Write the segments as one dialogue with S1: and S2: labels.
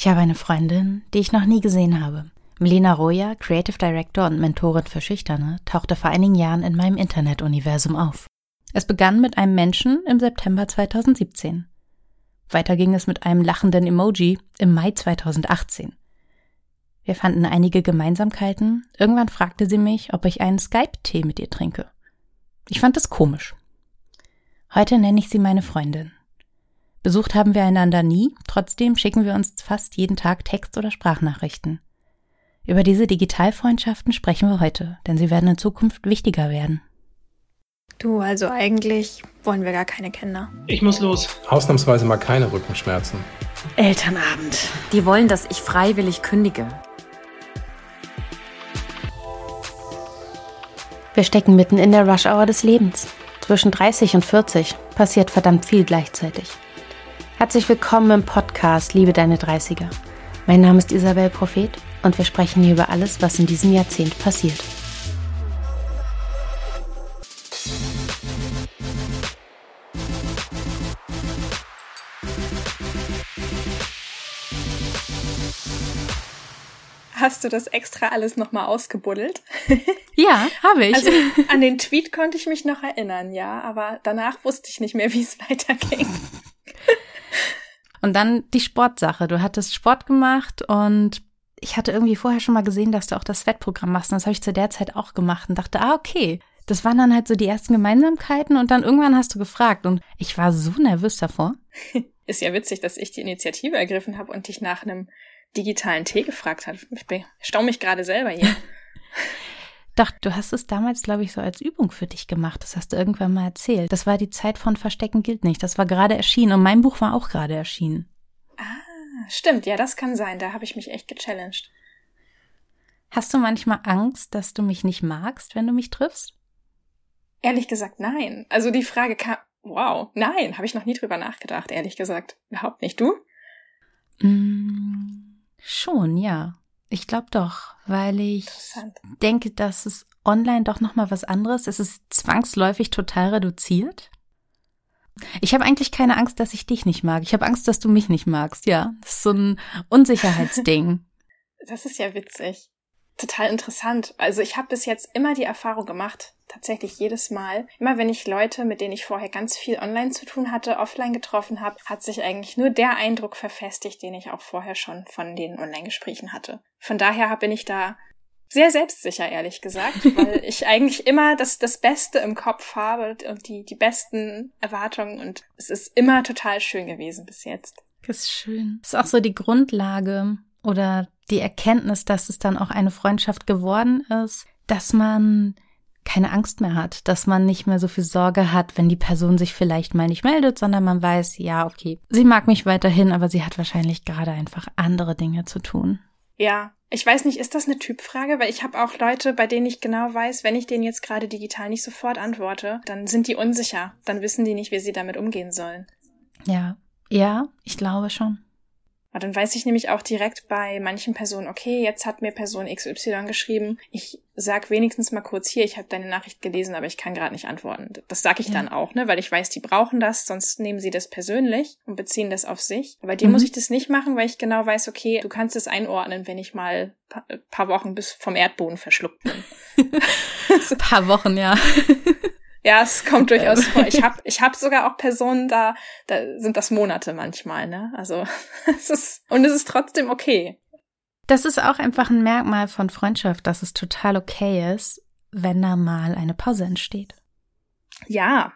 S1: Ich habe eine Freundin, die ich noch nie gesehen habe. Melina Roya, Creative Director und Mentorin für Schüchterne, tauchte vor einigen Jahren in meinem Internetuniversum auf. Es begann mit einem Menschen im September 2017. Weiter ging es mit einem lachenden Emoji im Mai 2018. Wir fanden einige Gemeinsamkeiten. Irgendwann fragte sie mich, ob ich einen Skype-Tee mit ihr trinke. Ich fand es komisch. Heute nenne ich sie meine Freundin. Besucht haben wir einander nie, trotzdem schicken wir uns fast jeden Tag Text- oder Sprachnachrichten. Über diese Digitalfreundschaften sprechen wir heute, denn sie werden in Zukunft wichtiger werden.
S2: Du, also eigentlich wollen wir gar keine Kinder.
S3: Ich muss los.
S4: Ausnahmsweise mal keine Rückenschmerzen.
S2: Elternabend.
S5: Die wollen, dass ich freiwillig kündige.
S1: Wir stecken mitten in der Rush-Hour des Lebens. Zwischen 30 und 40 passiert verdammt viel gleichzeitig. Herzlich willkommen im Podcast Liebe deine 30er. Mein Name ist Isabel Prophet und wir sprechen hier über alles, was in diesem Jahrzehnt passiert.
S2: Hast du das extra alles nochmal ausgebuddelt?
S1: Ja, habe ich.
S2: Also an den Tweet konnte ich mich noch erinnern, ja, aber danach wusste ich nicht mehr, wie es weiterging.
S1: Und dann die Sportsache. Du hattest Sport gemacht und ich hatte irgendwie vorher schon mal gesehen, dass du auch das Wettprogramm machst. Und das habe ich zu der Zeit auch gemacht und dachte, ah, okay. Das waren dann halt so die ersten Gemeinsamkeiten und dann irgendwann hast du gefragt und ich war so nervös davor.
S2: Ist ja witzig, dass ich die Initiative ergriffen habe und dich nach einem digitalen Tee gefragt habe. Ich staune mich gerade selber hier.
S1: Doch, du hast es damals, glaube ich, so als Übung für dich gemacht. Das hast du irgendwann mal erzählt. Das war die Zeit von Verstecken gilt nicht. Das war gerade erschienen und mein Buch war auch gerade erschienen.
S2: Ah, stimmt. Ja, das kann sein. Da habe ich mich echt gechallenged.
S1: Hast du manchmal Angst, dass du mich nicht magst, wenn du mich triffst?
S2: Ehrlich gesagt, nein. Also die Frage kam, wow, nein, habe ich noch nie drüber nachgedacht, ehrlich gesagt. Überhaupt nicht. Du?
S1: Mm, schon, ja. Ich glaube doch, weil ich denke, dass es online doch noch mal was anderes. Es ist zwangsläufig total reduziert. Ich habe eigentlich keine Angst, dass ich dich nicht mag. Ich habe Angst, dass du mich nicht magst. Ja, das ist so ein Unsicherheitsding.
S2: das ist ja witzig. Total interessant. Also ich habe bis jetzt immer die Erfahrung gemacht, tatsächlich jedes Mal. Immer wenn ich Leute, mit denen ich vorher ganz viel online zu tun hatte, offline getroffen habe, hat sich eigentlich nur der Eindruck verfestigt, den ich auch vorher schon von den Online-Gesprächen hatte. Von daher bin ich da sehr selbstsicher, ehrlich gesagt, weil ich eigentlich immer das, das Beste im Kopf habe und die, die besten Erwartungen und es ist immer total schön gewesen bis jetzt.
S1: Das ist schön. Das ist auch so die Grundlage oder die Erkenntnis, dass es dann auch eine Freundschaft geworden ist, dass man keine Angst mehr hat, dass man nicht mehr so viel Sorge hat, wenn die Person sich vielleicht mal nicht meldet, sondern man weiß, ja, okay, sie mag mich weiterhin, aber sie hat wahrscheinlich gerade einfach andere Dinge zu tun.
S2: Ja, ich weiß nicht, ist das eine Typfrage? Weil ich habe auch Leute, bei denen ich genau weiß, wenn ich denen jetzt gerade digital nicht sofort antworte, dann sind die unsicher. Dann wissen die nicht, wie sie damit umgehen sollen.
S1: Ja, ja, ich glaube schon.
S2: Aber dann weiß ich nämlich auch direkt bei manchen Personen, okay, jetzt hat mir Person XY geschrieben, ich sag wenigstens mal kurz hier, ich habe deine Nachricht gelesen, aber ich kann gerade nicht antworten. Das sage ich ja. dann auch, ne, weil ich weiß, die brauchen das, sonst nehmen sie das persönlich und beziehen das auf sich. Aber dir mhm. muss ich das nicht machen, weil ich genau weiß, okay, du kannst es einordnen, wenn ich mal pa paar Wochen bis vom Erdboden verschluckt bin.
S1: paar Wochen, ja.
S2: Ja, es kommt durchaus vor. Ich habe ich hab sogar auch Personen da, da sind das Monate manchmal, ne? Also es ist und es ist trotzdem okay.
S1: Das ist auch einfach ein Merkmal von Freundschaft, dass es total okay ist, wenn da mal eine Pause entsteht.
S2: Ja,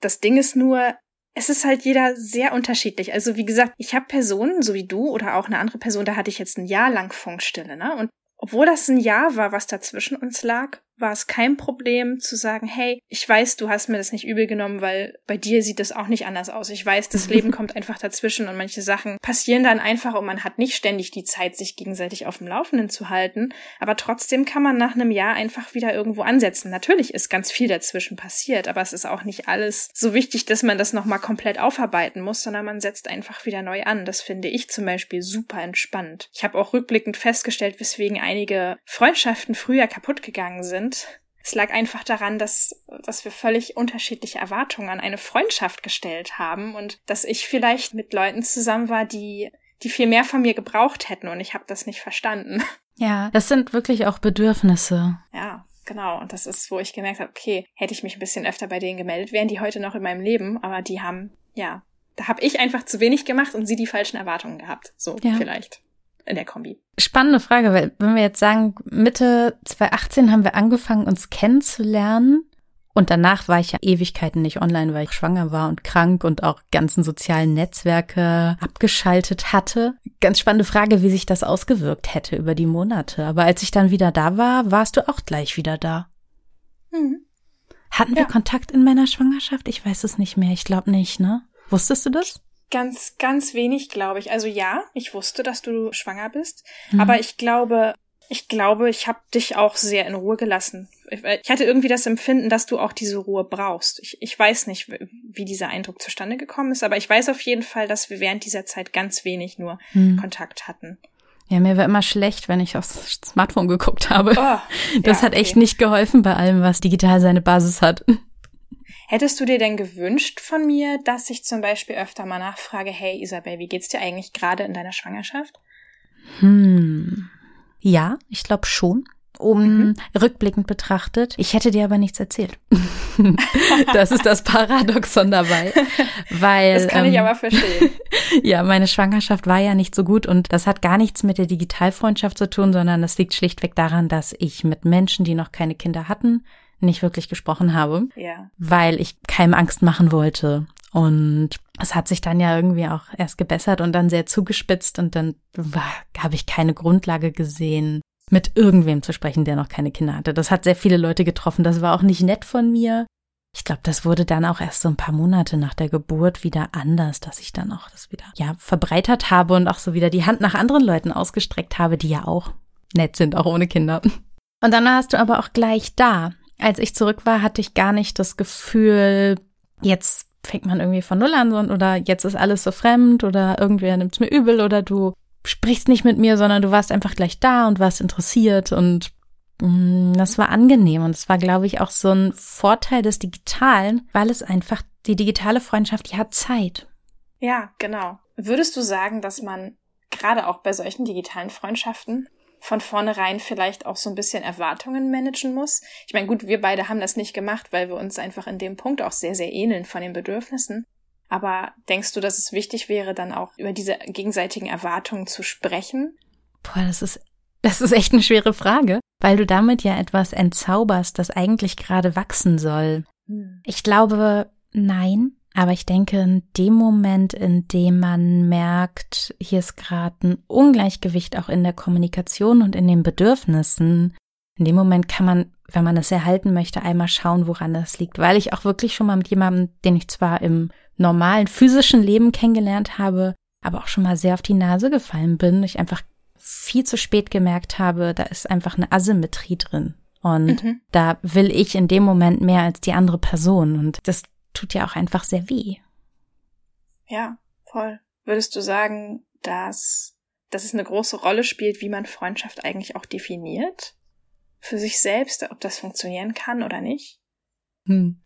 S2: das Ding ist nur, es ist halt jeder sehr unterschiedlich. Also wie gesagt, ich habe Personen, so wie du oder auch eine andere Person, da hatte ich jetzt ein Jahr lang Funkstille, ne? Und obwohl das ein Jahr war, was dazwischen uns lag, war es kein Problem zu sagen, hey, ich weiß, du hast mir das nicht übel genommen, weil bei dir sieht das auch nicht anders aus. Ich weiß, das Leben kommt einfach dazwischen und manche Sachen passieren dann einfach und man hat nicht ständig die Zeit, sich gegenseitig auf dem Laufenden zu halten. Aber trotzdem kann man nach einem Jahr einfach wieder irgendwo ansetzen. Natürlich ist ganz viel dazwischen passiert, aber es ist auch nicht alles so wichtig, dass man das nochmal komplett aufarbeiten muss, sondern man setzt einfach wieder neu an. Das finde ich zum Beispiel super entspannt. Ich habe auch rückblickend festgestellt, weswegen einige Freundschaften früher kaputt gegangen sind sind. Es lag einfach daran, dass, dass wir völlig unterschiedliche Erwartungen an eine Freundschaft gestellt haben und dass ich vielleicht mit Leuten zusammen war, die die viel mehr von mir gebraucht hätten und ich habe das nicht verstanden.
S1: Ja, das sind wirklich auch Bedürfnisse.
S2: Ja, genau. Und das ist, wo ich gemerkt habe, okay, hätte ich mich ein bisschen öfter bei denen gemeldet, wären die heute noch in meinem Leben, aber die haben, ja, da habe ich einfach zu wenig gemacht und sie die falschen Erwartungen gehabt. So ja. vielleicht in der Kombi.
S1: Spannende Frage, weil wenn wir jetzt sagen, Mitte 2018 haben wir angefangen, uns kennenzulernen. Und danach war ich ja Ewigkeiten nicht online, weil ich schwanger war und krank und auch ganzen sozialen Netzwerke abgeschaltet hatte. Ganz spannende Frage, wie sich das ausgewirkt hätte über die Monate. Aber als ich dann wieder da war, warst du auch gleich wieder da. Mhm. Hatten wir ja. Kontakt in meiner Schwangerschaft? Ich weiß es nicht mehr. Ich glaube nicht, ne? Wusstest du das?
S2: Ganz, ganz wenig, glaube ich. Also ja, ich wusste, dass du schwanger bist, mhm. aber ich glaube, ich glaube, ich habe dich auch sehr in Ruhe gelassen. Ich, hatte irgendwie das Empfinden, dass du auch diese Ruhe brauchst. Ich, ich weiß nicht, wie dieser Eindruck zustande gekommen ist, aber ich weiß auf jeden Fall, dass wir während dieser Zeit ganz wenig nur mhm. Kontakt hatten.
S1: Ja, mir war immer schlecht, wenn ich aufs Smartphone geguckt habe. Oh, das ja, hat echt nicht geholfen bei allem, was digital seine Basis hat.
S2: Hättest du dir denn gewünscht von mir, dass ich zum Beispiel öfter mal nachfrage, hey Isabel, wie geht's dir eigentlich gerade in deiner Schwangerschaft?
S1: Hm. Ja, ich glaube schon. Um mhm. rückblickend betrachtet. Ich hätte dir aber nichts erzählt. das ist das Paradoxon dabei. Weil,
S2: das kann ähm, ich aber verstehen.
S1: ja, meine Schwangerschaft war ja nicht so gut und das hat gar nichts mit der Digitalfreundschaft zu tun, sondern das liegt schlichtweg daran, dass ich mit Menschen, die noch keine Kinder hatten, nicht wirklich gesprochen habe,
S2: ja.
S1: weil ich keinem Angst machen wollte. Und es hat sich dann ja irgendwie auch erst gebessert und dann sehr zugespitzt und dann habe ich keine Grundlage gesehen, mit irgendwem zu sprechen, der noch keine Kinder hatte. Das hat sehr viele Leute getroffen. Das war auch nicht nett von mir. Ich glaube, das wurde dann auch erst so ein paar Monate nach der Geburt wieder anders, dass ich dann auch das wieder, ja, verbreitert habe und auch so wieder die Hand nach anderen Leuten ausgestreckt habe, die ja auch nett sind, auch ohne Kinder. Und dann warst du aber auch gleich da als ich zurück war, hatte ich gar nicht das Gefühl, jetzt fängt man irgendwie von Null an oder jetzt ist alles so fremd oder irgendwer nimmt es mir übel oder du sprichst nicht mit mir, sondern du warst einfach gleich da und warst interessiert und mh, mm, das war angenehm und es war, glaube ich, auch so ein Vorteil des Digitalen, weil es einfach, die digitale Freundschaft, die hat Zeit.
S2: Ja, genau. Würdest du sagen, dass man gerade auch bei solchen digitalen Freundschaften von vornherein vielleicht auch so ein bisschen Erwartungen managen muss. Ich meine, gut, wir beide haben das nicht gemacht, weil wir uns einfach in dem Punkt auch sehr, sehr ähneln von den Bedürfnissen. Aber denkst du, dass es wichtig wäre, dann auch über diese gegenseitigen Erwartungen zu sprechen?
S1: Boah, das ist, das ist echt eine schwere Frage, weil du damit ja etwas entzauberst, das eigentlich gerade wachsen soll. Hm. Ich glaube, nein. Aber ich denke, in dem Moment, in dem man merkt, hier ist gerade ein Ungleichgewicht auch in der Kommunikation und in den Bedürfnissen, in dem Moment kann man, wenn man es erhalten möchte, einmal schauen, woran das liegt. Weil ich auch wirklich schon mal mit jemandem, den ich zwar im normalen physischen Leben kennengelernt habe, aber auch schon mal sehr auf die Nase gefallen bin, ich einfach viel zu spät gemerkt habe, da ist einfach eine Asymmetrie drin. Und mhm. da will ich in dem Moment mehr als die andere Person. Und das tut ja auch einfach sehr weh.
S2: Ja, voll. Würdest du sagen, dass, dass es eine große Rolle spielt, wie man Freundschaft eigentlich auch definiert? Für sich selbst, ob das funktionieren kann oder nicht?
S1: Hm.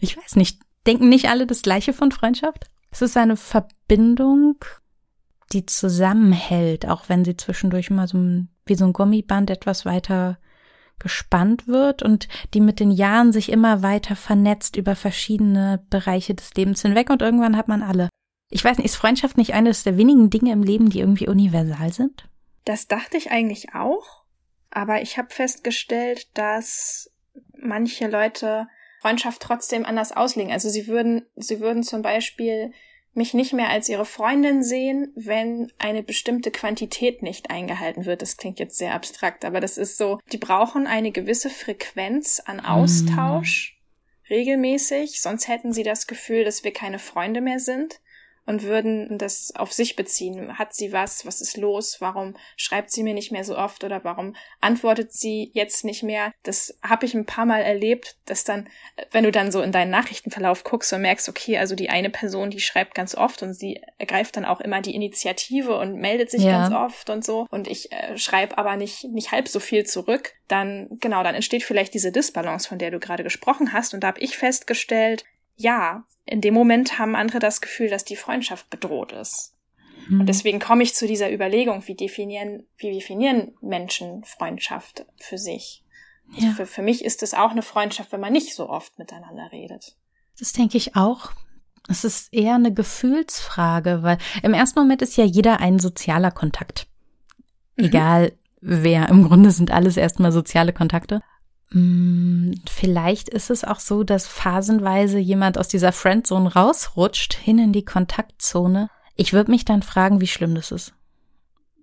S1: Ich weiß nicht. Denken nicht alle das Gleiche von Freundschaft? Es ist eine Verbindung, die zusammenhält, auch wenn sie zwischendurch mal so ein, wie so ein Gummiband etwas weiter gespannt wird und die mit den Jahren sich immer weiter vernetzt über verschiedene Bereiche des Lebens hinweg und irgendwann hat man alle. Ich weiß nicht, ist Freundschaft nicht eines der wenigen Dinge im Leben, die irgendwie universal sind?
S2: Das dachte ich eigentlich auch, aber ich habe festgestellt, dass manche Leute Freundschaft trotzdem anders auslegen. Also sie würden, sie würden zum Beispiel mich nicht mehr als ihre Freundin sehen, wenn eine bestimmte Quantität nicht eingehalten wird. Das klingt jetzt sehr abstrakt, aber das ist so, die brauchen eine gewisse Frequenz an Austausch mm. regelmäßig, sonst hätten sie das Gefühl, dass wir keine Freunde mehr sind und würden das auf sich beziehen. Hat sie was? Was ist los? Warum schreibt sie mir nicht mehr so oft oder warum antwortet sie jetzt nicht mehr? Das habe ich ein paar Mal erlebt, dass dann, wenn du dann so in deinen Nachrichtenverlauf guckst und merkst, okay, also die eine Person, die schreibt ganz oft und sie ergreift dann auch immer die Initiative und meldet sich ja. ganz oft und so und ich äh, schreibe aber nicht nicht halb so viel zurück, dann genau, dann entsteht vielleicht diese Disbalance, von der du gerade gesprochen hast und da habe ich festgestellt, ja, in dem Moment haben andere das Gefühl, dass die Freundschaft bedroht ist. Mhm. Und deswegen komme ich zu dieser Überlegung, wie definieren, wie definieren Menschen Freundschaft für sich? Ja. Für, für mich ist es auch eine Freundschaft, wenn man nicht so oft miteinander redet.
S1: Das denke ich auch. Es ist eher eine Gefühlsfrage, weil im ersten Moment ist ja jeder ein sozialer Kontakt. Mhm. Egal wer. Im Grunde sind alles erstmal soziale Kontakte. Hm, vielleicht ist es auch so, dass phasenweise jemand aus dieser Friendzone rausrutscht, hin in die Kontaktzone. Ich würde mich dann fragen, wie schlimm das ist.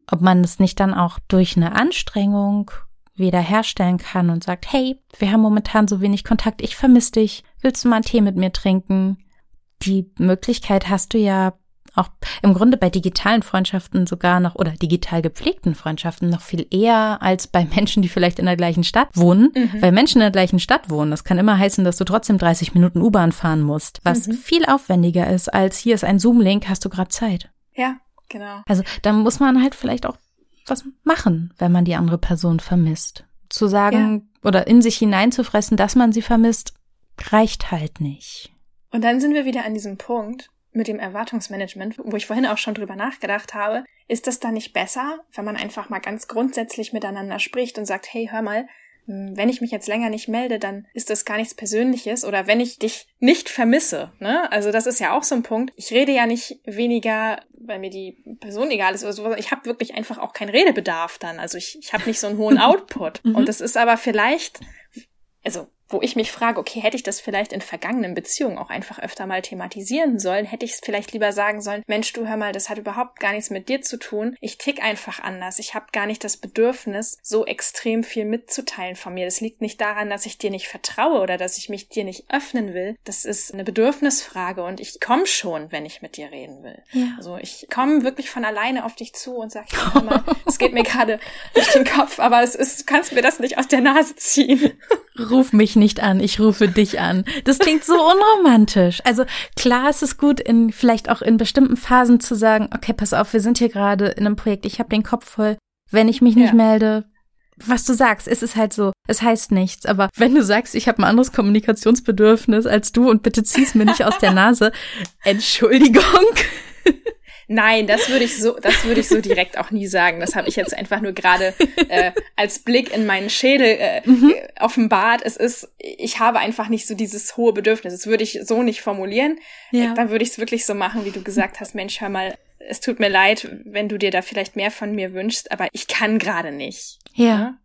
S1: Ob man es nicht dann auch durch eine Anstrengung wiederherstellen kann und sagt, hey, wir haben momentan so wenig Kontakt, ich vermisse dich, willst du mal einen Tee mit mir trinken? Die Möglichkeit hast du ja auch im Grunde bei digitalen Freundschaften sogar noch oder digital gepflegten Freundschaften noch viel eher als bei Menschen, die vielleicht in der gleichen Stadt wohnen. Mhm. Weil Menschen in der gleichen Stadt wohnen, das kann immer heißen, dass du trotzdem 30 Minuten U-Bahn fahren musst, was mhm. viel aufwendiger ist als hier ist ein Zoom-Link, hast du gerade Zeit.
S2: Ja, genau.
S1: Also da muss man halt vielleicht auch was machen, wenn man die andere Person vermisst. Zu sagen ja. oder in sich hineinzufressen, dass man sie vermisst, reicht halt nicht.
S2: Und dann sind wir wieder an diesem Punkt, mit dem Erwartungsmanagement, wo ich vorhin auch schon drüber nachgedacht habe, ist das dann nicht besser, wenn man einfach mal ganz grundsätzlich miteinander spricht und sagt, hey, hör mal, hm, wenn ich mich jetzt länger nicht melde, dann ist das gar nichts Persönliches oder wenn ich dich nicht vermisse, ne? Also das ist ja auch so ein Punkt. Ich rede ja nicht weniger, weil mir die Person egal ist oder so. Ich habe wirklich einfach auch keinen Redebedarf dann. Also ich, ich habe nicht so einen hohen Output. Mhm. Und das ist aber vielleicht, also wo ich mich frage, okay, hätte ich das vielleicht in vergangenen Beziehungen auch einfach öfter mal thematisieren sollen? Hätte ich es vielleicht lieber sagen sollen, Mensch, du hör mal, das hat überhaupt gar nichts mit dir zu tun. Ich tick einfach anders. Ich habe gar nicht das Bedürfnis, so extrem viel mitzuteilen von mir. Das liegt nicht daran, dass ich dir nicht vertraue oder dass ich mich dir nicht öffnen will. Das ist eine Bedürfnisfrage und ich komme schon, wenn ich mit dir reden will. Ja. Also ich komme wirklich von alleine auf dich zu und sage, hör mal, es geht mir gerade durch den Kopf, aber es ist, du kannst mir das nicht aus der Nase ziehen.
S1: Ruf mich nicht an, ich rufe dich an. Das klingt so unromantisch. Also klar ist es gut, in vielleicht auch in bestimmten Phasen zu sagen, okay, pass auf, wir sind hier gerade in einem Projekt, ich habe den Kopf voll. Wenn ich mich nicht ja. melde, was du sagst, ist es halt so, es heißt nichts. Aber wenn du sagst, ich habe ein anderes Kommunikationsbedürfnis als du und bitte zieh's mir nicht aus der Nase, Entschuldigung.
S2: Nein, das würde ich so, das würde ich so direkt auch nie sagen. Das habe ich jetzt einfach nur gerade äh, als Blick in meinen Schädel äh, mhm. offenbart. Es ist, ich habe einfach nicht so dieses hohe Bedürfnis. Das würde ich so nicht formulieren. Ja. Dann würde ich es wirklich so machen, wie du gesagt hast. Mensch, hör mal, es tut mir leid, wenn du dir da vielleicht mehr von mir wünschst, aber ich kann gerade nicht.
S1: Ja. ja?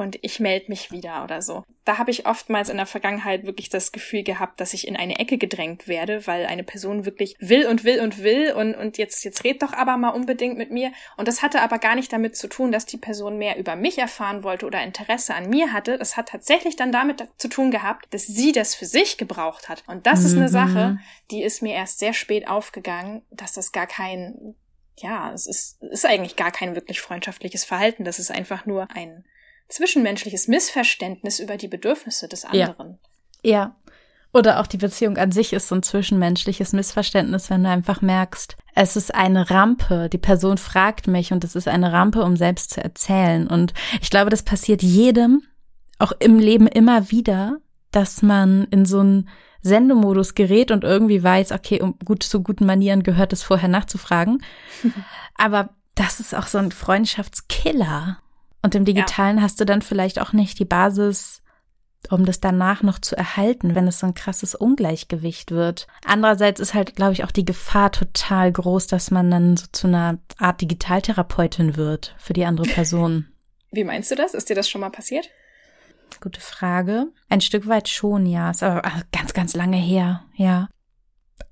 S2: Und ich melde mich wieder oder so. Da habe ich oftmals in der Vergangenheit wirklich das Gefühl gehabt, dass ich in eine Ecke gedrängt werde, weil eine Person wirklich will und will und will und, und jetzt, jetzt red doch aber mal unbedingt mit mir. Und das hatte aber gar nicht damit zu tun, dass die Person mehr über mich erfahren wollte oder Interesse an mir hatte. Das hat tatsächlich dann damit zu tun gehabt, dass sie das für sich gebraucht hat. Und das mhm. ist eine mhm. Sache, die ist mir erst sehr spät aufgegangen, dass das gar kein ja, es ist, ist eigentlich gar kein wirklich freundschaftliches Verhalten. Das ist einfach nur ein zwischenmenschliches Missverständnis über die Bedürfnisse des anderen.
S1: Ja. ja. Oder auch die Beziehung an sich ist so ein zwischenmenschliches Missverständnis, wenn du einfach merkst, es ist eine Rampe, die Person fragt mich und es ist eine Rampe, um selbst zu erzählen. Und ich glaube, das passiert jedem, auch im Leben immer wieder, dass man in so einen Sendemodus gerät und irgendwie weiß, okay, um gut zu guten Manieren gehört es vorher nachzufragen. Aber das ist auch so ein Freundschaftskiller. Und im Digitalen ja. hast du dann vielleicht auch nicht die Basis, um das danach noch zu erhalten, wenn es so ein krasses Ungleichgewicht wird. Andererseits ist halt, glaube ich, auch die Gefahr total groß, dass man dann so zu einer Art Digitaltherapeutin wird für die andere Person.
S2: Wie meinst du das? Ist dir das schon mal passiert?
S1: Gute Frage. Ein Stück weit schon, ja. Ist aber ganz, ganz lange her, ja.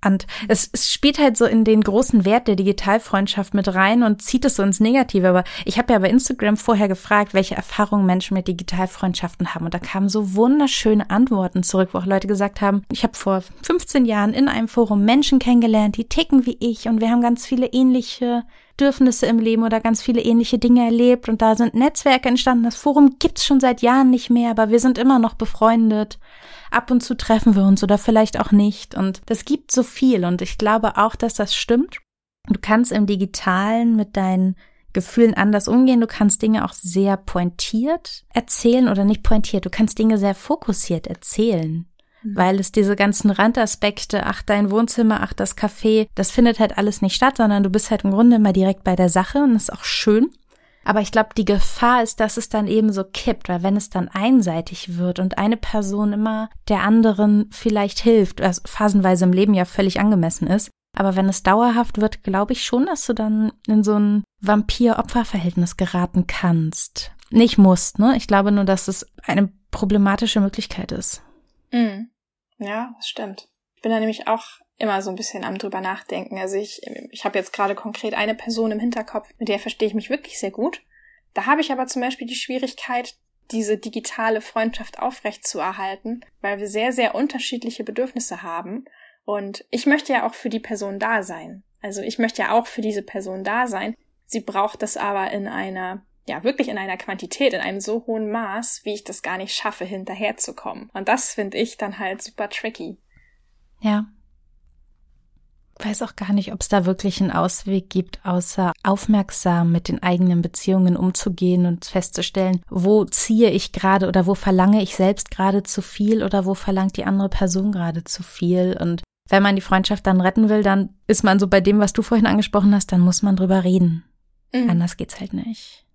S1: Und es, es spielt halt so in den großen Wert der Digitalfreundschaft mit rein und zieht es so ins Negative. Aber ich habe ja bei Instagram vorher gefragt, welche Erfahrungen Menschen mit Digitalfreundschaften haben. Und da kamen so wunderschöne Antworten zurück, wo auch Leute gesagt haben, ich habe vor 15 Jahren in einem Forum Menschen kennengelernt, die ticken wie ich und wir haben ganz viele ähnliche Bedürfnisse im Leben oder ganz viele ähnliche Dinge erlebt und da sind Netzwerke entstanden. Das Forum gibt's schon seit Jahren nicht mehr, aber wir sind immer noch befreundet. Ab und zu treffen wir uns oder vielleicht auch nicht und das gibt so viel und ich glaube auch, dass das stimmt. Du kannst im Digitalen mit deinen Gefühlen anders umgehen. Du kannst Dinge auch sehr pointiert erzählen oder nicht pointiert. Du kannst Dinge sehr fokussiert erzählen. Mhm. Weil es diese ganzen Randaspekte, ach dein Wohnzimmer, ach das Café, das findet halt alles nicht statt, sondern du bist halt im Grunde immer direkt bei der Sache und das ist auch schön. Aber ich glaube, die Gefahr ist, dass es dann eben so kippt, weil wenn es dann einseitig wird und eine Person immer der anderen vielleicht hilft, was phasenweise im Leben ja völlig angemessen ist, aber wenn es dauerhaft wird, glaube ich schon, dass du dann in so ein Vampir-Opfer-Verhältnis geraten kannst. Nicht musst, ne? Ich glaube nur, dass es eine problematische Möglichkeit ist.
S2: Mhm. Ja, das stimmt. Ich bin da nämlich auch immer so ein bisschen am drüber nachdenken. Also ich, ich habe jetzt gerade konkret eine Person im Hinterkopf, mit der verstehe ich mich wirklich sehr gut. Da habe ich aber zum Beispiel die Schwierigkeit, diese digitale Freundschaft aufrecht zu erhalten, weil wir sehr, sehr unterschiedliche Bedürfnisse haben. Und ich möchte ja auch für die Person da sein. Also ich möchte ja auch für diese Person da sein. Sie braucht das aber in einer ja, wirklich in einer Quantität, in einem so hohen Maß, wie ich das gar nicht schaffe, hinterherzukommen. Und das finde ich dann halt super tricky.
S1: Ja. Ich weiß auch gar nicht, ob es da wirklich einen Ausweg gibt, außer aufmerksam mit den eigenen Beziehungen umzugehen und festzustellen, wo ziehe ich gerade oder wo verlange ich selbst gerade zu viel oder wo verlangt die andere Person gerade zu viel. Und wenn man die Freundschaft dann retten will, dann ist man so bei dem, was du vorhin angesprochen hast, dann muss man drüber reden. Mhm. Anders geht's halt nicht.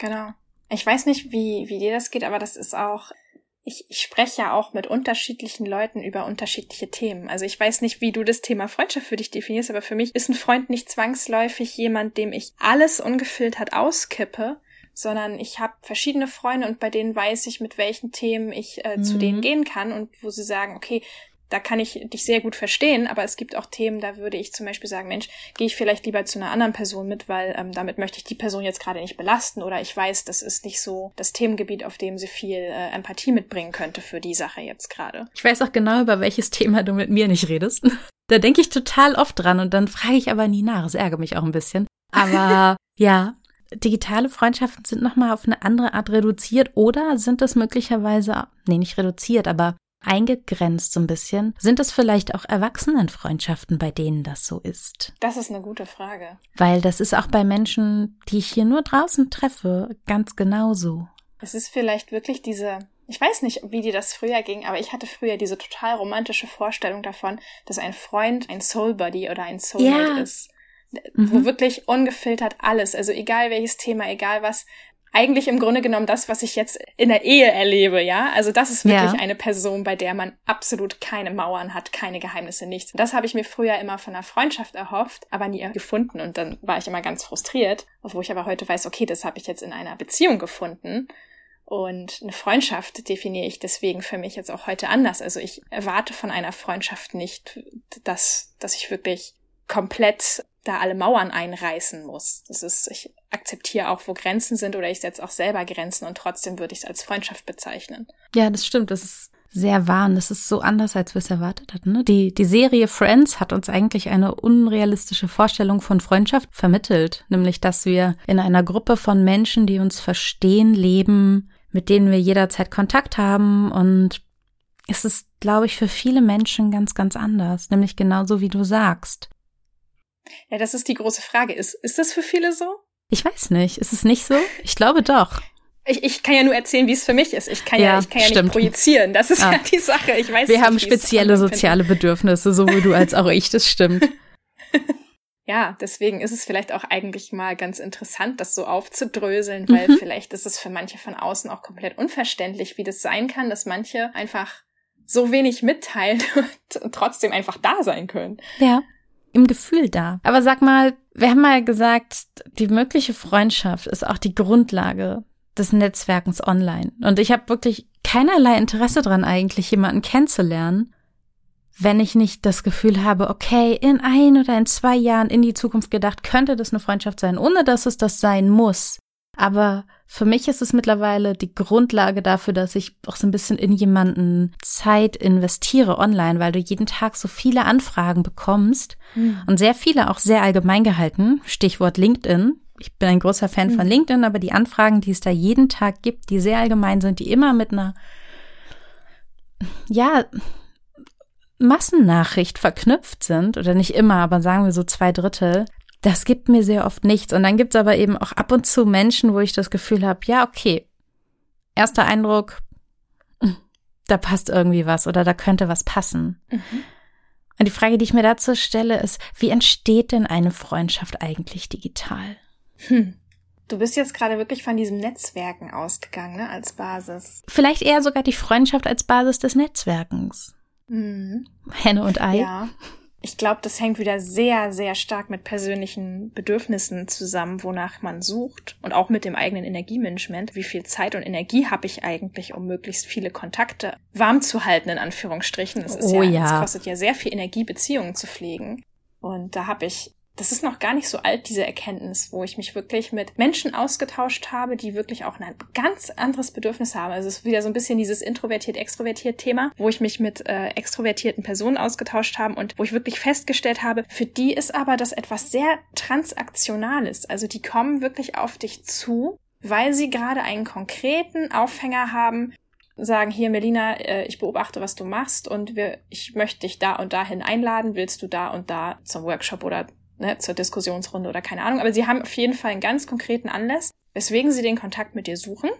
S2: Genau. Ich weiß nicht, wie, wie dir das geht, aber das ist auch, ich, ich spreche ja auch mit unterschiedlichen Leuten über unterschiedliche Themen. Also ich weiß nicht, wie du das Thema Freundschaft für dich definierst, aber für mich ist ein Freund nicht zwangsläufig jemand, dem ich alles ungefiltert auskippe, sondern ich habe verschiedene Freunde und bei denen weiß ich, mit welchen Themen ich äh, mhm. zu denen gehen kann und wo sie sagen, okay, da kann ich dich sehr gut verstehen, aber es gibt auch Themen, da würde ich zum Beispiel sagen, Mensch, gehe ich vielleicht lieber zu einer anderen Person mit, weil ähm, damit möchte ich die Person jetzt gerade nicht belasten oder ich weiß, das ist nicht so das Themengebiet, auf dem sie viel äh, Empathie mitbringen könnte für die Sache jetzt gerade.
S1: Ich weiß auch genau, über welches Thema du mit mir nicht redest. da denke ich total oft dran und dann frage ich aber nie nach. Es ärgert mich auch ein bisschen. Aber ja, digitale Freundschaften sind nochmal auf eine andere Art reduziert oder sind es möglicherweise, nee, nicht reduziert, aber eingegrenzt so ein bisschen. Sind es vielleicht auch Erwachsenenfreundschaften, bei denen das so ist?
S2: Das ist eine gute Frage.
S1: Weil das ist auch bei Menschen, die ich hier nur draußen treffe, ganz genauso.
S2: Es ist vielleicht wirklich diese, ich weiß nicht, wie dir das früher ging, aber ich hatte früher diese total romantische Vorstellung davon, dass ein Freund ein Soul Buddy oder ein Soulmate ja. ist. Mhm. Wo wirklich ungefiltert alles, also egal welches Thema, egal was, eigentlich im Grunde genommen das, was ich jetzt in der Ehe erlebe, ja. Also das ist wirklich ja. eine Person, bei der man absolut keine Mauern hat, keine Geheimnisse, nichts. Das habe ich mir früher immer von einer Freundschaft erhofft, aber nie gefunden und dann war ich immer ganz frustriert, wo ich aber heute weiß, okay, das habe ich jetzt in einer Beziehung gefunden. Und eine Freundschaft definiere ich deswegen für mich jetzt auch heute anders. Also ich erwarte von einer Freundschaft nicht, dass, dass ich wirklich komplett da alle Mauern einreißen muss. Das ist, ich akzeptiere auch, wo Grenzen sind oder ich setze auch selber Grenzen und trotzdem würde ich es als Freundschaft bezeichnen.
S1: Ja, das stimmt. Das ist sehr wahr und das ist so anders, als wir es erwartet hatten. Ne? Die, die Serie Friends hat uns eigentlich eine unrealistische Vorstellung von Freundschaft vermittelt, nämlich dass wir in einer Gruppe von Menschen, die uns verstehen, leben, mit denen wir jederzeit Kontakt haben und es ist, glaube ich, für viele Menschen ganz, ganz anders, nämlich genauso wie du sagst.
S2: Ja, das ist die große Frage. Ist, ist das für viele so?
S1: Ich weiß nicht. Ist es nicht so? Ich glaube doch.
S2: Ich, ich kann ja nur erzählen, wie es für mich ist. Ich kann ja, ja ich kann ja stimmt. nicht projizieren. Das ist ah. ja die Sache. Ich weiß
S1: Wir
S2: nicht,
S1: haben spezielle soziale Bedürfnisse, sowohl du als auch ich. Das stimmt.
S2: ja, deswegen ist es vielleicht auch eigentlich mal ganz interessant, das so aufzudröseln, weil mhm. vielleicht ist es für manche von außen auch komplett unverständlich, wie das sein kann, dass manche einfach so wenig mitteilen und trotzdem einfach da sein können.
S1: Ja im Gefühl da. Aber sag mal, wir haben mal gesagt, die mögliche Freundschaft ist auch die Grundlage des Netzwerkens online. Und ich habe wirklich keinerlei Interesse dran, eigentlich jemanden kennenzulernen, wenn ich nicht das Gefühl habe, okay, in ein oder in zwei Jahren in die Zukunft gedacht, könnte das eine Freundschaft sein, ohne dass es das sein muss. Aber für mich ist es mittlerweile die Grundlage dafür, dass ich auch so ein bisschen in jemanden Zeit investiere online, weil du jeden Tag so viele Anfragen bekommst mhm. und sehr viele auch sehr allgemein gehalten. Stichwort LinkedIn. Ich bin ein großer Fan mhm. von LinkedIn, aber die Anfragen, die es da jeden Tag gibt, die sehr allgemein sind, die immer mit einer, ja, Massennachricht verknüpft sind, oder nicht immer, aber sagen wir so zwei Drittel, das gibt mir sehr oft nichts. Und dann gibt's aber eben auch ab und zu Menschen, wo ich das Gefühl habe, ja, okay, erster Eindruck, da passt irgendwie was oder da könnte was passen. Mhm. Und die Frage, die ich mir dazu stelle, ist, wie entsteht denn eine Freundschaft eigentlich digital?
S2: Hm. Du bist jetzt gerade wirklich von diesem Netzwerken ausgegangen, ne, als Basis.
S1: Vielleicht eher sogar die Freundschaft als Basis des Netzwerkens.
S2: Mhm.
S1: Henne und Ei.
S2: Ja. Ich glaube, das hängt wieder sehr, sehr stark mit persönlichen Bedürfnissen zusammen, wonach man sucht und auch mit dem eigenen Energiemanagement. Wie viel Zeit und Energie habe ich eigentlich, um möglichst viele Kontakte warm zu halten, in Anführungsstrichen. Es
S1: oh,
S2: ja,
S1: ja.
S2: Kostet ja sehr viel Energie, Beziehungen zu pflegen. Und da habe ich das ist noch gar nicht so alt, diese Erkenntnis, wo ich mich wirklich mit Menschen ausgetauscht habe, die wirklich auch ein ganz anderes Bedürfnis haben. Also es ist wieder so ein bisschen dieses introvertiert-extrovertiert-Thema, wo ich mich mit äh, extrovertierten Personen ausgetauscht habe und wo ich wirklich festgestellt habe, für die ist aber das etwas sehr Transaktionales. Also die kommen wirklich auf dich zu, weil sie gerade einen konkreten Aufhänger haben, sagen, hier Melina, äh, ich beobachte, was du machst und wir, ich möchte dich da und dahin einladen, willst du da und da zum Workshop oder ne, zur Diskussionsrunde oder keine Ahnung. Aber sie haben auf jeden Fall einen ganz konkreten Anlass, weswegen sie den Kontakt mit dir suchen.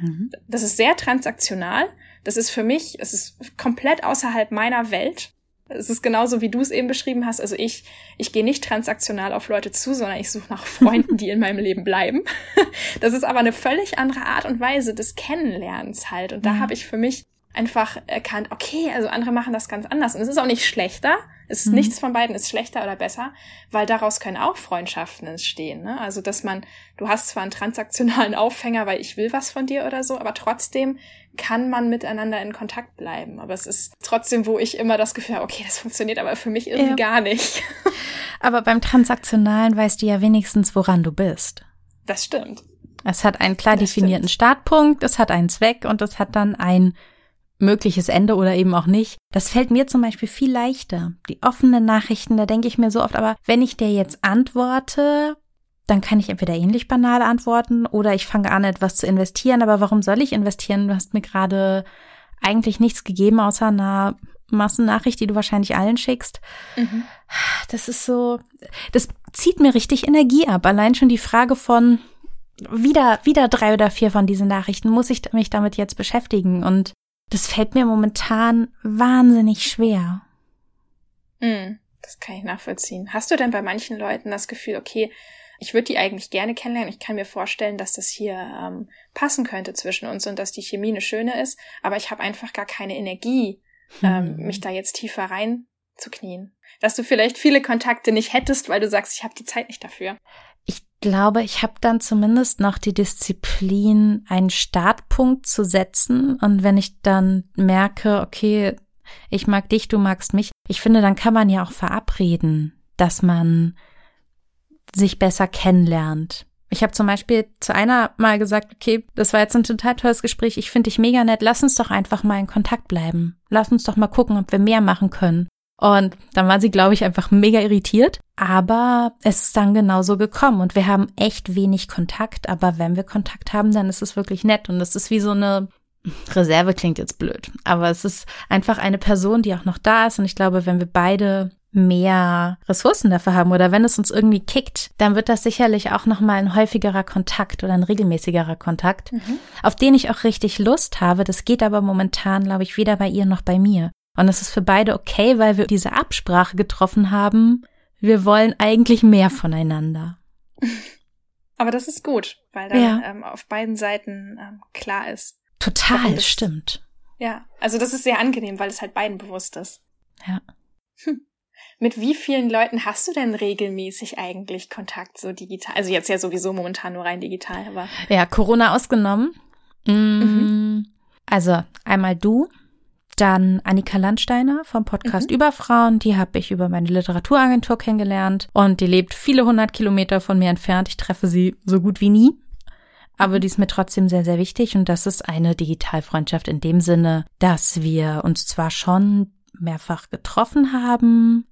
S2: Mhm. Das ist sehr transaktional. Das ist für mich, es ist komplett außerhalb meiner Welt. Es ist genauso, wie du es eben beschrieben hast. Also ich, ich gehe nicht transaktional auf Leute zu, sondern ich suche nach Freunden, die in meinem Leben bleiben. Das ist aber eine völlig andere Art und Weise des Kennenlernens halt. Und da ja. habe ich für mich einfach erkannt, okay, also andere machen das ganz anders. Und es ist auch nicht schlechter. Es ist mhm. nichts von beiden ist schlechter oder besser, weil daraus können auch Freundschaften entstehen. Ne? Also, dass man, du hast zwar einen transaktionalen Aufhänger, weil ich will was von dir oder so, aber trotzdem kann man miteinander in Kontakt bleiben. Aber es ist trotzdem, wo ich immer das Gefühl habe, okay, das funktioniert aber für mich irgendwie ja. gar nicht.
S1: aber beim Transaktionalen weißt du ja wenigstens, woran du bist.
S2: Das stimmt.
S1: Es hat einen klar definierten Startpunkt, es hat einen Zweck und es hat dann ein mögliches Ende oder eben auch nicht. Das fällt mir zum Beispiel viel leichter. Die offenen Nachrichten, da denke ich mir so oft, aber wenn ich dir jetzt antworte, dann kann ich entweder ähnlich banal antworten oder ich fange an, etwas zu investieren. Aber warum soll ich investieren? Du hast mir gerade eigentlich nichts gegeben, außer einer Massennachricht, die du wahrscheinlich allen schickst. Mhm. Das ist so, das zieht mir richtig Energie ab. Allein schon die Frage von, wieder, wieder drei oder vier von diesen Nachrichten, muss ich mich damit jetzt beschäftigen? Und das fällt mir momentan wahnsinnig schwer.
S2: Mm, das kann ich nachvollziehen. Hast du denn bei manchen Leuten das Gefühl, okay, ich würde die eigentlich gerne kennenlernen. Ich kann mir vorstellen, dass das hier ähm, passen könnte zwischen uns und dass die Chemie eine schöne ist, aber ich habe einfach gar keine Energie, ähm, hm. mich da jetzt tiefer reinzuknien. Dass du vielleicht viele Kontakte nicht hättest, weil du sagst, ich habe die Zeit nicht dafür
S1: glaube, ich habe dann zumindest noch die Disziplin, einen Startpunkt zu setzen. Und wenn ich dann merke, okay, ich mag dich, du magst mich, ich finde, dann kann man ja auch verabreden, dass man sich besser kennenlernt. Ich habe zum Beispiel zu einer mal gesagt, okay, das war jetzt ein total tolles Gespräch, ich finde dich mega nett, lass uns doch einfach mal in Kontakt bleiben. Lass uns doch mal gucken, ob wir mehr machen können. Und dann war sie, glaube ich, einfach mega irritiert. Aber es ist dann genauso gekommen und wir haben echt wenig Kontakt. Aber wenn wir Kontakt haben, dann ist es wirklich nett und es ist wie so eine Reserve klingt jetzt blöd, aber es ist einfach eine Person, die auch noch da ist. Und ich glaube, wenn wir beide mehr Ressourcen dafür haben oder wenn es uns irgendwie kickt, dann wird das sicherlich auch nochmal ein häufigerer Kontakt oder ein regelmäßigerer Kontakt, mhm. auf den ich auch richtig Lust habe. Das geht aber momentan, glaube ich, weder bei ihr noch bei mir. Und es ist für beide okay, weil wir diese Absprache getroffen haben. Wir wollen eigentlich mehr voneinander.
S2: Aber das ist gut, weil dann ja. ähm, auf beiden Seiten ähm, klar ist.
S1: Total, das, stimmt.
S2: Ja, also das ist sehr angenehm, weil es halt beiden bewusst ist.
S1: Ja.
S2: Hm. Mit wie vielen Leuten hast du denn regelmäßig eigentlich Kontakt so digital? Also jetzt ja sowieso momentan nur rein digital, aber.
S1: Ja, Corona ausgenommen. Mm, mhm. Also einmal du, dann Annika Landsteiner vom Podcast mhm. Über Frauen, die habe ich über meine Literaturagentur kennengelernt und die lebt viele hundert Kilometer von mir entfernt. Ich treffe sie so gut wie nie. Aber die ist mir trotzdem sehr, sehr wichtig und das ist eine Digitalfreundschaft in dem Sinne, dass wir uns zwar schon mehrfach getroffen haben,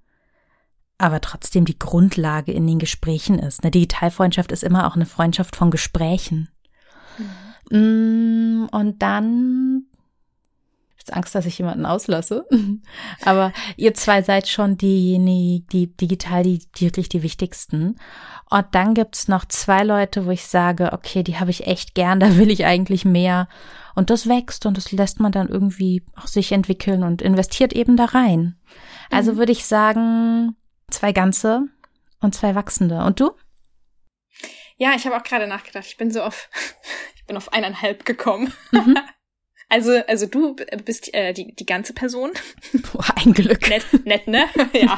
S1: aber trotzdem die Grundlage in den Gesprächen ist. Eine Digitalfreundschaft ist immer auch eine Freundschaft von Gesprächen. Mhm. Mm, und dann Angst, dass ich jemanden auslasse. Aber ihr zwei seid schon diejenigen, die digital die, die wirklich die wichtigsten. Und dann gibt's noch zwei Leute, wo ich sage, okay, die habe ich echt gern, da will ich eigentlich mehr. Und das wächst und das lässt man dann irgendwie auch sich entwickeln und investiert eben da rein. Also mhm. würde ich sagen, zwei ganze und zwei wachsende. Und du?
S2: Ja, ich habe auch gerade nachgedacht. Ich bin so auf, ich bin auf eineinhalb gekommen. Mhm. Also, also du bist äh, die, die ganze Person.
S1: Boah, ein Glück.
S2: Nett, nett ne? ja.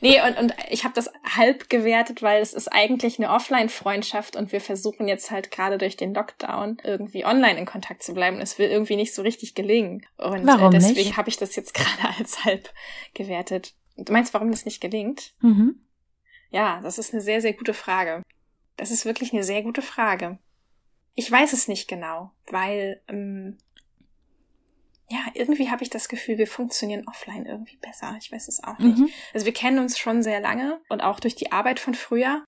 S2: nee, und, und ich habe das halb gewertet, weil es ist eigentlich eine Offline-Freundschaft und wir versuchen jetzt halt gerade durch den Lockdown irgendwie online in Kontakt zu bleiben. Es will irgendwie nicht so richtig gelingen. Und
S1: warum
S2: äh, deswegen habe ich das jetzt gerade als halb gewertet. Du meinst, warum das nicht gelingt? Mhm. Ja, das ist eine sehr, sehr gute Frage. Das ist wirklich eine sehr gute Frage. Ich weiß es nicht genau, weil ähm, ja, irgendwie habe ich das Gefühl, wir funktionieren offline irgendwie besser. Ich weiß es auch nicht. Mhm. Also wir kennen uns schon sehr lange und auch durch die Arbeit von früher.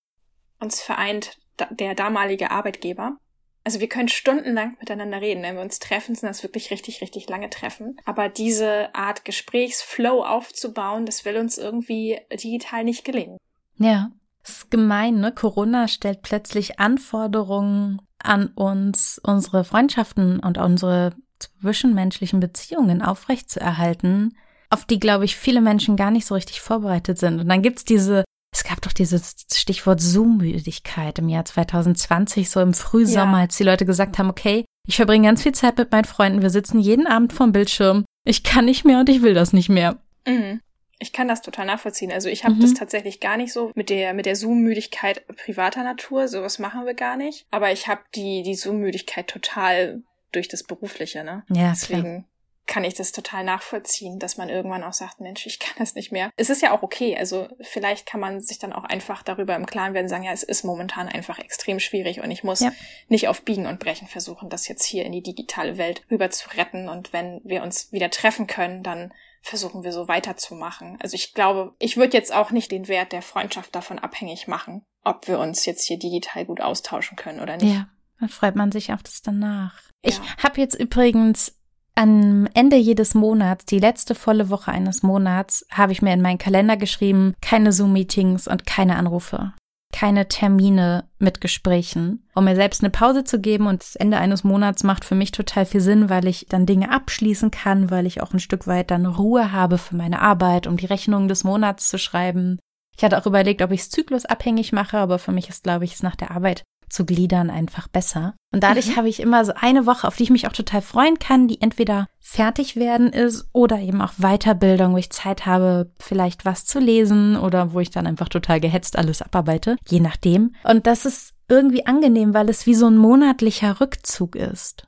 S2: Uns vereint der damalige Arbeitgeber. Also wir können stundenlang miteinander reden. Wenn wir uns treffen, sind das wirklich richtig, richtig lange Treffen. Aber diese Art Gesprächsflow aufzubauen, das will uns irgendwie digital nicht gelingen.
S1: Ja, das ist gemein, ne? Corona stellt plötzlich Anforderungen an uns, unsere Freundschaften und unsere zwischenmenschlichen Beziehungen aufrechtzuerhalten, auf die, glaube ich, viele Menschen gar nicht so richtig vorbereitet sind. Und dann gibt's diese, es gab doch dieses Stichwort Zoom-Müdigkeit im Jahr 2020, so im Frühsommer, ja. als die Leute gesagt haben, okay, ich verbringe ganz viel Zeit mit meinen Freunden, wir sitzen jeden Abend vorm Bildschirm, ich kann nicht mehr und ich will das nicht mehr.
S2: Mhm. Ich kann das total nachvollziehen. Also ich habe mhm. das tatsächlich gar nicht so mit der mit der Zoom-Müdigkeit privater Natur. Sowas machen wir gar nicht. Aber ich habe die die Zoom-Müdigkeit total durch das Berufliche, ne?
S1: Ja,
S2: Deswegen klar. kann ich das total nachvollziehen, dass man irgendwann auch sagt, Mensch, ich kann das nicht mehr. Es ist ja auch okay. Also vielleicht kann man sich dann auch einfach darüber im Klaren werden, sagen, ja, es ist momentan einfach extrem schwierig und ich muss ja. nicht auf Biegen und Brechen versuchen, das jetzt hier in die digitale Welt rüber zu retten. Und wenn wir uns wieder treffen können, dann versuchen wir so weiterzumachen. Also ich glaube, ich würde jetzt auch nicht den Wert der Freundschaft davon abhängig machen, ob wir uns jetzt hier digital gut austauschen können oder nicht.
S1: Ja, dann freut man sich auf das danach. Ja. Ich habe jetzt übrigens am Ende jedes Monats, die letzte volle Woche eines Monats, habe ich mir in meinen Kalender geschrieben, keine Zoom-Meetings und keine Anrufe. Keine Termine mit Gesprächen, um mir selbst eine Pause zu geben. Und das Ende eines Monats macht für mich total viel Sinn, weil ich dann Dinge abschließen kann, weil ich auch ein Stück weit dann Ruhe habe für meine Arbeit, um die Rechnungen des Monats zu schreiben. Ich hatte auch überlegt, ob ich es zyklusabhängig mache, aber für mich ist, glaube ich, es nach der Arbeit zu gliedern einfach besser. Und dadurch mhm. habe ich immer so eine Woche, auf die ich mich auch total freuen kann, die entweder fertig werden ist oder eben auch Weiterbildung, wo ich Zeit habe, vielleicht was zu lesen oder wo ich dann einfach total gehetzt alles abarbeite, je nachdem. Und das ist irgendwie angenehm, weil es wie so ein monatlicher Rückzug ist.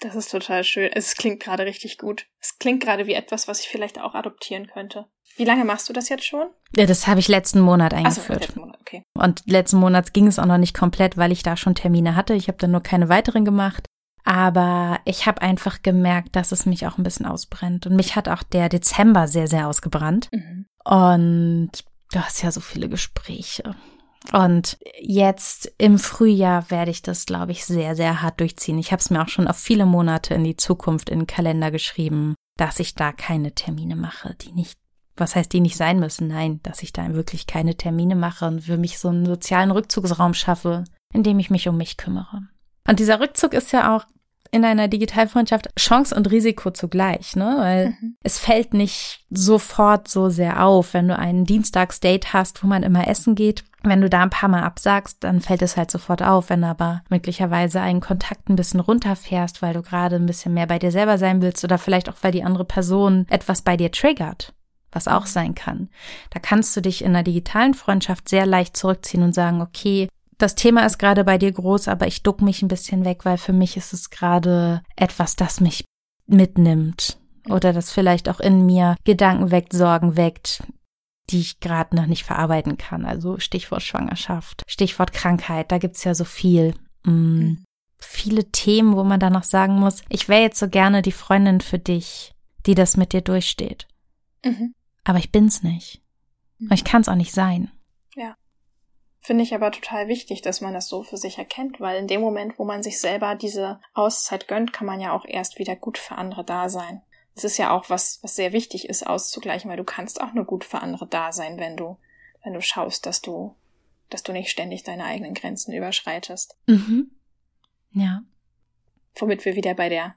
S2: Das ist total schön. Es klingt gerade richtig gut. Es klingt gerade wie etwas, was ich vielleicht auch adoptieren könnte. Wie lange machst du das jetzt schon?
S1: Ja, das habe ich letzten Monat eingeführt. So, letzten Monat, okay. Und letzten Monat ging es auch noch nicht komplett, weil ich da schon Termine hatte. Ich habe dann nur keine weiteren gemacht. Aber ich habe einfach gemerkt, dass es mich auch ein bisschen ausbrennt. Und mich hat auch der Dezember sehr, sehr ausgebrannt. Mhm. Und du hast ja so viele Gespräche. Und jetzt im Frühjahr werde ich das, glaube ich, sehr, sehr hart durchziehen. Ich habe es mir auch schon auf viele Monate in die Zukunft in den Kalender geschrieben, dass ich da keine Termine mache, die nicht was heißt, die nicht sein müssen? Nein, dass ich da wirklich keine Termine mache und für mich so einen sozialen Rückzugsraum schaffe, in dem ich mich um mich kümmere. Und dieser Rückzug ist ja auch in einer Digitalfreundschaft Chance und Risiko zugleich, ne? Weil mhm. es fällt nicht sofort so sehr auf, wenn du einen Dienstagsdate hast, wo man immer essen geht. Wenn du da ein paar Mal absagst, dann fällt es halt sofort auf. Wenn du aber möglicherweise einen Kontakt ein bisschen runterfährst, weil du gerade ein bisschen mehr bei dir selber sein willst oder vielleicht auch, weil die andere Person etwas bei dir triggert, was auch sein kann. Da kannst du dich in einer digitalen Freundschaft sehr leicht zurückziehen und sagen, okay, das Thema ist gerade bei dir groß, aber ich duck mich ein bisschen weg, weil für mich ist es gerade etwas, das mich mitnimmt oder das vielleicht auch in mir Gedanken weckt, Sorgen weckt, die ich gerade noch nicht verarbeiten kann. Also Stichwort Schwangerschaft, Stichwort Krankheit, da gibt's ja so viel. Mm, mhm. Viele Themen, wo man dann noch sagen muss, ich wäre jetzt so gerne die Freundin für dich, die das mit dir durchsteht. Mhm aber ich bin's nicht. Und ich kann's auch nicht sein.
S2: Ja. Finde ich aber total wichtig, dass man das so für sich erkennt, weil in dem Moment, wo man sich selber diese Auszeit gönnt, kann man ja auch erst wieder gut für andere da sein. Das ist ja auch was, was sehr wichtig ist, auszugleichen, weil du kannst auch nur gut für andere da sein, wenn du, wenn du schaust, dass du, dass du nicht ständig deine eigenen Grenzen überschreitest.
S1: Mhm. Ja.
S2: Womit wir wieder bei der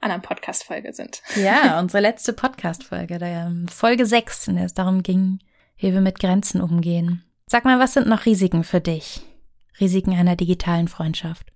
S2: anderen Podcast-Folge sind.
S1: Ja, unsere letzte Podcast-Folge, ähm, Folge 6, in der es darum ging, wie wir mit Grenzen umgehen. Sag mal, was sind noch Risiken für dich? Risiken einer digitalen Freundschaft?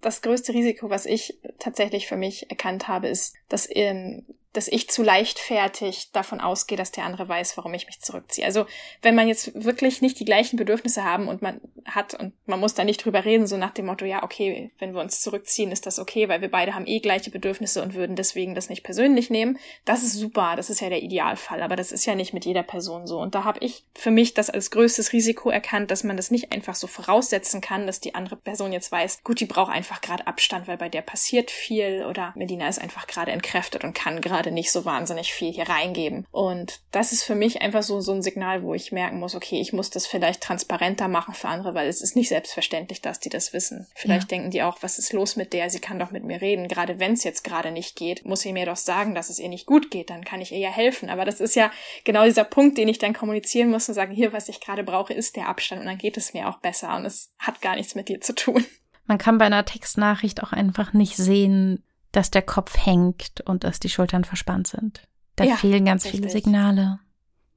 S2: Das größte Risiko, was ich tatsächlich für mich erkannt habe, ist, dass in dass ich zu leichtfertig davon ausgehe, dass der andere weiß, warum ich mich zurückziehe. Also wenn man jetzt wirklich nicht die gleichen Bedürfnisse haben und man hat und man muss da nicht drüber reden, so nach dem Motto, ja, okay, wenn wir uns zurückziehen, ist das okay, weil wir beide haben eh gleiche Bedürfnisse und würden deswegen das nicht persönlich nehmen. Das ist super, das ist ja der Idealfall, aber das ist ja nicht mit jeder Person so. Und da habe ich für mich das als größtes Risiko erkannt, dass man das nicht einfach so voraussetzen kann, dass die andere Person jetzt weiß, gut, die braucht einfach gerade Abstand, weil bei der passiert viel oder Medina ist einfach gerade entkräftet und kann gerade nicht so wahnsinnig viel hier reingeben. Und das ist für mich einfach so, so ein Signal, wo ich merken muss, okay, ich muss das vielleicht transparenter machen für andere, weil es ist nicht selbstverständlich, dass die das wissen. Vielleicht ja. denken die auch, was ist los mit der? Sie kann doch mit mir reden. Gerade wenn es jetzt gerade nicht geht, muss sie mir doch sagen, dass es ihr nicht gut geht. Dann kann ich ihr ja helfen. Aber das ist ja genau dieser Punkt, den ich dann kommunizieren muss und sagen, hier, was ich gerade brauche, ist der Abstand und dann geht es mir auch besser und es hat gar nichts mit dir zu tun.
S1: Man kann bei einer Textnachricht auch einfach nicht sehen, dass der Kopf hängt und dass die Schultern verspannt sind. Da ja, fehlen ganz richtig. viele Signale.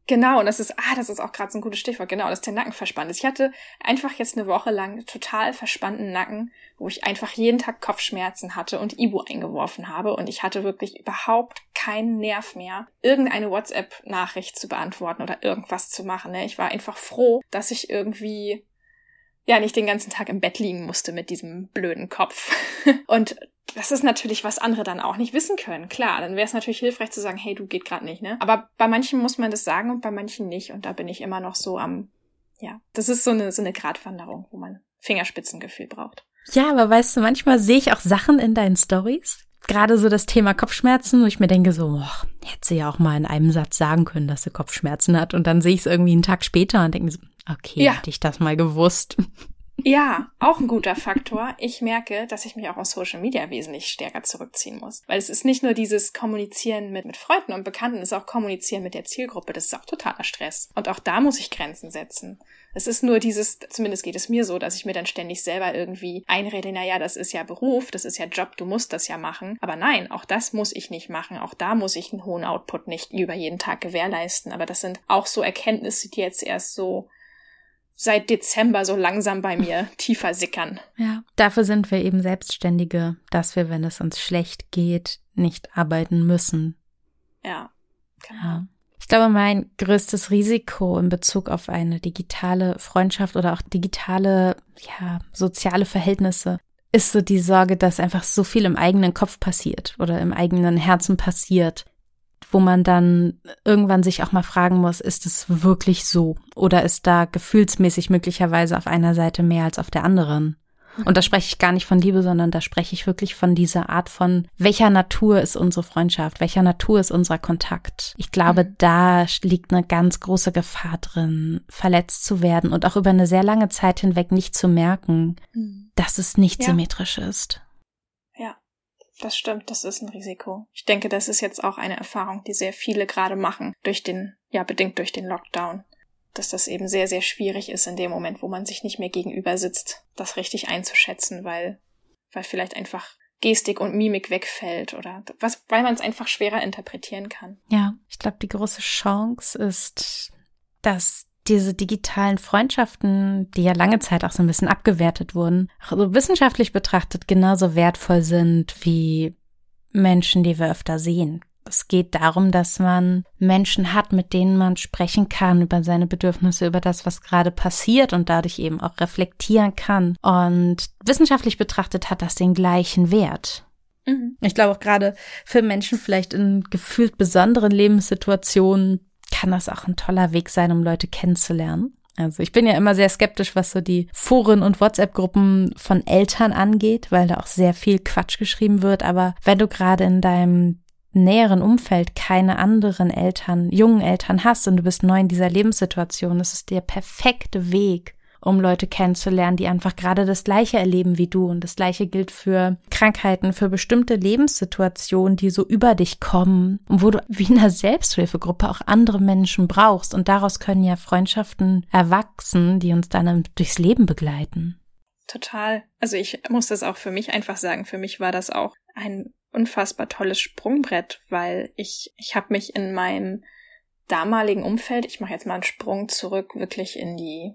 S2: Genau, und das ist, ah, das ist auch gerade so ein gutes Stichwort, genau, dass der Nacken verspannt ist. Ich hatte einfach jetzt eine Woche lang total verspannten Nacken, wo ich einfach jeden Tag Kopfschmerzen hatte und Ibu eingeworfen habe und ich hatte wirklich überhaupt keinen Nerv mehr, irgendeine WhatsApp-Nachricht zu beantworten oder irgendwas zu machen. Ne? Ich war einfach froh, dass ich irgendwie ja nicht den ganzen Tag im Bett liegen musste mit diesem blöden Kopf. und das ist natürlich, was andere dann auch nicht wissen können. Klar, dann wäre es natürlich hilfreich zu sagen, hey, du geht gerade nicht, ne? Aber bei manchen muss man das sagen und bei manchen nicht. Und da bin ich immer noch so am, ja, das ist so eine, so eine Gratwanderung, wo man Fingerspitzengefühl braucht.
S1: Ja, aber weißt du, manchmal sehe ich auch Sachen in deinen Stories. Gerade so das Thema Kopfschmerzen, wo ich mir denke so, boah, hätte sie ja auch mal in einem Satz sagen können, dass sie Kopfschmerzen hat. Und dann sehe ich es irgendwie einen Tag später und denke so, okay, ja. hätte ich das mal gewusst.
S2: Ja, auch ein guter Faktor. Ich merke, dass ich mich auch aus Social Media wesentlich stärker zurückziehen muss. Weil es ist nicht nur dieses Kommunizieren mit, mit Freunden und Bekannten, es ist auch Kommunizieren mit der Zielgruppe. Das ist auch totaler Stress. Und auch da muss ich Grenzen setzen. Es ist nur dieses, zumindest geht es mir so, dass ich mir dann ständig selber irgendwie einrede, na ja, das ist ja Beruf, das ist ja Job, du musst das ja machen. Aber nein, auch das muss ich nicht machen. Auch da muss ich einen hohen Output nicht über jeden Tag gewährleisten. Aber das sind auch so Erkenntnisse, die jetzt erst so seit Dezember so langsam bei mir tiefer sickern.
S1: Ja, dafür sind wir eben Selbstständige, dass wir, wenn es uns schlecht geht, nicht arbeiten müssen.
S2: Ja, genau.
S1: Ja. Ich glaube, mein größtes Risiko in Bezug auf eine digitale Freundschaft oder auch digitale, ja, soziale Verhältnisse ist so die Sorge, dass einfach so viel im eigenen Kopf passiert oder im eigenen Herzen passiert, wo man dann irgendwann sich auch mal fragen muss, ist es wirklich so? Oder ist da gefühlsmäßig möglicherweise auf einer Seite mehr als auf der anderen? Und da spreche ich gar nicht von Liebe, sondern da spreche ich wirklich von dieser Art von, welcher Natur ist unsere Freundschaft, welcher Natur ist unser Kontakt. Ich glaube, mhm. da liegt eine ganz große Gefahr drin, verletzt zu werden und auch über eine sehr lange Zeit hinweg nicht zu merken, mhm. dass es nicht ja. symmetrisch ist.
S2: Das stimmt, das ist ein Risiko. Ich denke, das ist jetzt auch eine Erfahrung, die sehr viele gerade machen, durch den, ja, bedingt durch den Lockdown. Dass das eben sehr, sehr schwierig ist in dem Moment, wo man sich nicht mehr gegenüber sitzt, das richtig einzuschätzen, weil, weil vielleicht einfach Gestik und Mimik wegfällt oder was, weil man es einfach schwerer interpretieren kann.
S1: Ja, ich glaube, die große Chance ist, dass diese digitalen Freundschaften, die ja lange Zeit auch so ein bisschen abgewertet wurden, also wissenschaftlich betrachtet genauso wertvoll sind wie Menschen, die wir öfter sehen. Es geht darum, dass man Menschen hat, mit denen man sprechen kann über seine Bedürfnisse, über das, was gerade passiert und dadurch eben auch reflektieren kann. Und wissenschaftlich betrachtet hat das den gleichen Wert. Mhm. Ich glaube auch gerade für Menschen vielleicht in gefühlt besonderen Lebenssituationen kann das auch ein toller Weg sein, um Leute kennenzulernen. Also ich bin ja immer sehr skeptisch, was so die Foren und WhatsApp-Gruppen von Eltern angeht, weil da auch sehr viel Quatsch geschrieben wird. Aber wenn du gerade in deinem näheren Umfeld keine anderen Eltern, jungen Eltern hast und du bist neu in dieser Lebenssituation, ist es der perfekte Weg, um Leute kennenzulernen, die einfach gerade das Gleiche erleben wie du. Und das Gleiche gilt für Krankheiten, für bestimmte Lebenssituationen, die so über dich kommen und wo du wie in einer Selbsthilfegruppe auch andere Menschen brauchst. Und daraus können ja Freundschaften erwachsen, die uns dann durchs Leben begleiten.
S2: Total. Also ich muss das auch für mich einfach sagen. Für mich war das auch ein unfassbar tolles Sprungbrett, weil ich, ich habe mich in meinem damaligen Umfeld, ich mache jetzt mal einen Sprung zurück, wirklich in die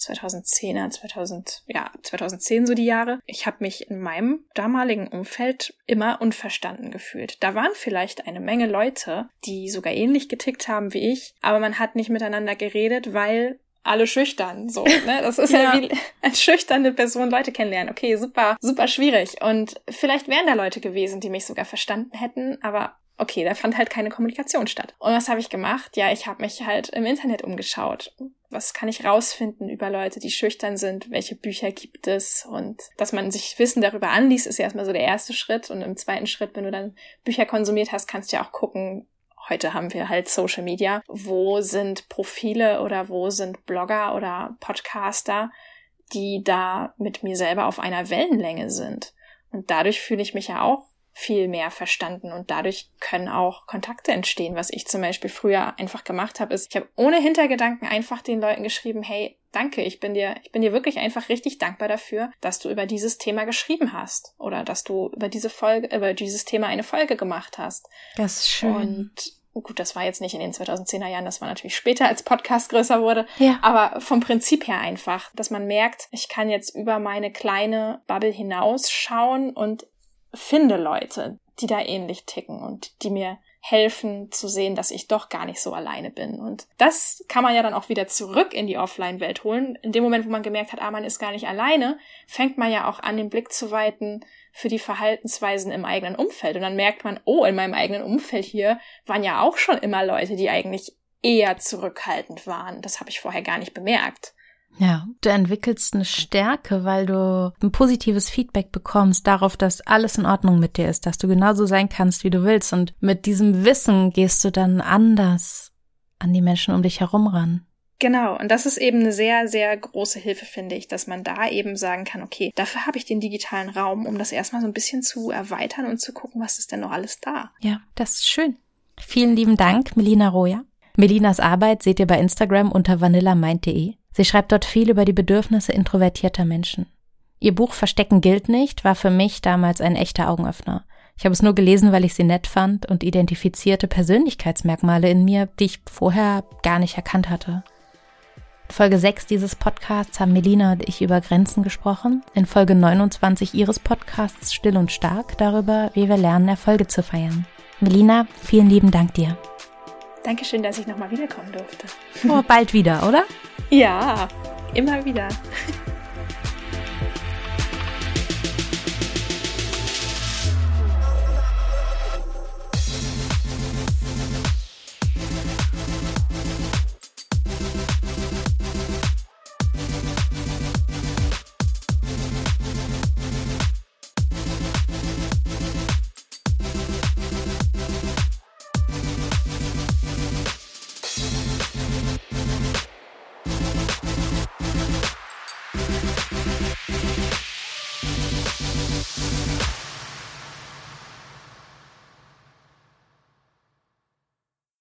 S2: 2010er, 2000, ja, 2010 so die Jahre. Ich habe mich in meinem damaligen Umfeld immer unverstanden gefühlt. Da waren vielleicht eine Menge Leute, die sogar ähnlich getickt haben wie ich, aber man hat nicht miteinander geredet, weil alle schüchtern. So, ne? Das ist ja. ja wie als schüchterne Person Leute kennenlernen. Okay, super, super schwierig. Und vielleicht wären da Leute gewesen, die mich sogar verstanden hätten, aber okay, da fand halt keine Kommunikation statt. Und was habe ich gemacht? Ja, ich habe mich halt im Internet umgeschaut. Was kann ich rausfinden über Leute, die schüchtern sind? Welche Bücher gibt es? Und dass man sich Wissen darüber anliest, ist ja erstmal so der erste Schritt. Und im zweiten Schritt, wenn du dann Bücher konsumiert hast, kannst du ja auch gucken, heute haben wir halt Social Media. Wo sind Profile oder wo sind Blogger oder Podcaster, die da mit mir selber auf einer Wellenlänge sind? Und dadurch fühle ich mich ja auch viel mehr verstanden und dadurch können auch Kontakte entstehen. Was ich zum Beispiel früher einfach gemacht habe, ist, ich habe ohne Hintergedanken einfach den Leuten geschrieben, hey, danke, ich bin dir, ich bin dir wirklich einfach richtig dankbar dafür, dass du über dieses Thema geschrieben hast oder dass du über diese Folge, über dieses Thema eine Folge gemacht hast.
S1: Das ist schön.
S2: Und gut, das war jetzt nicht in den 2010er Jahren, das war natürlich später, als Podcast größer wurde.
S1: Ja.
S2: Aber vom Prinzip her einfach, dass man merkt, ich kann jetzt über meine kleine Bubble hinausschauen und finde Leute, die da ähnlich ticken und die mir helfen zu sehen, dass ich doch gar nicht so alleine bin. Und das kann man ja dann auch wieder zurück in die Offline-Welt holen. In dem Moment, wo man gemerkt hat, ah, man ist gar nicht alleine, fängt man ja auch an, den Blick zu weiten für die Verhaltensweisen im eigenen Umfeld. Und dann merkt man, oh, in meinem eigenen Umfeld hier waren ja auch schon immer Leute, die eigentlich eher zurückhaltend waren. Das habe ich vorher gar nicht bemerkt.
S1: Ja, du entwickelst eine Stärke, weil du ein positives Feedback bekommst darauf, dass alles in Ordnung mit dir ist, dass du genauso sein kannst, wie du willst. Und mit diesem Wissen gehst du dann anders an die Menschen um dich herum ran.
S2: Genau, und das ist eben eine sehr, sehr große Hilfe, finde ich, dass man da eben sagen kann, okay, dafür habe ich den digitalen Raum, um das erstmal so ein bisschen zu erweitern und zu gucken, was ist denn noch alles da.
S1: Ja, das ist schön. Vielen lieben Dank, Melina Roja. Melinas Arbeit seht ihr bei Instagram unter vanillamind.de. Sie schreibt dort viel über die Bedürfnisse introvertierter Menschen. Ihr Buch Verstecken gilt nicht war für mich damals ein echter Augenöffner. Ich habe es nur gelesen, weil ich sie nett fand und identifizierte Persönlichkeitsmerkmale in mir, die ich vorher gar nicht erkannt hatte. In Folge 6 dieses Podcasts haben Melina und ich über Grenzen gesprochen. In Folge 29 ihres Podcasts Still und Stark darüber, wie wir lernen, Erfolge zu feiern. Melina, vielen lieben Dank dir.
S2: Dankeschön, dass ich nochmal wiederkommen durfte.
S1: Oh, bald wieder, oder?
S2: Ja, immer wieder.